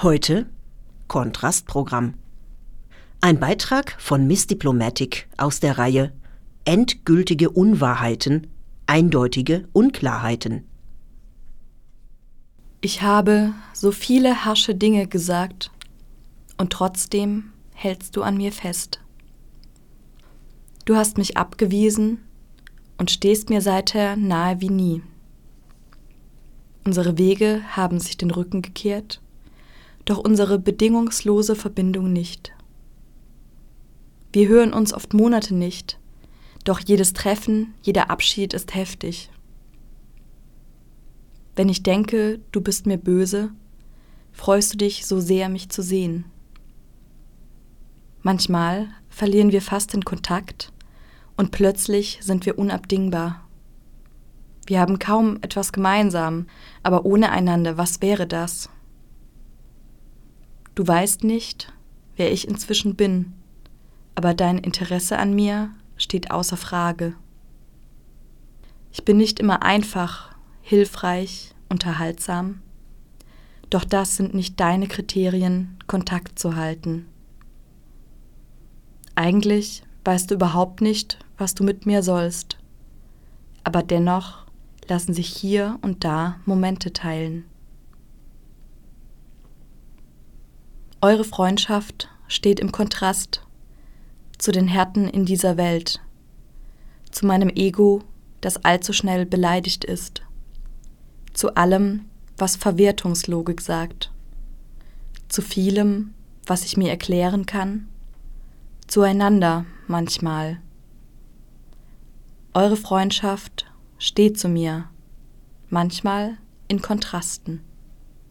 Heute Kontrastprogramm. Ein Beitrag von Miss Diplomatic aus der Reihe Endgültige Unwahrheiten, eindeutige Unklarheiten. Ich habe so viele harsche Dinge gesagt, und trotzdem hältst du an mir fest. Du hast mich abgewiesen und stehst mir seither nahe wie nie. Unsere Wege haben sich den Rücken gekehrt, doch unsere bedingungslose Verbindung nicht. Wir hören uns oft Monate nicht, doch jedes Treffen, jeder Abschied ist heftig. Wenn ich denke, du bist mir böse, freust du dich so sehr, mich zu sehen. Manchmal verlieren wir fast den Kontakt und plötzlich sind wir unabdingbar. Wir haben kaum etwas gemeinsam, aber ohne einander, was wäre das? Du weißt nicht, wer ich inzwischen bin, aber dein Interesse an mir steht außer Frage. Ich bin nicht immer einfach, hilfreich, unterhaltsam. Doch das sind nicht deine Kriterien, Kontakt zu halten. Eigentlich weißt du überhaupt nicht, was du mit mir sollst. Aber dennoch lassen sich hier und da Momente teilen. Eure Freundschaft steht im Kontrast zu den Härten in dieser Welt, zu meinem Ego, das allzu schnell beleidigt ist, zu allem, was Verwertungslogik sagt, zu vielem, was ich mir erklären kann, zueinander manchmal. Eure Freundschaft steht zu mir, manchmal in Kontrasten.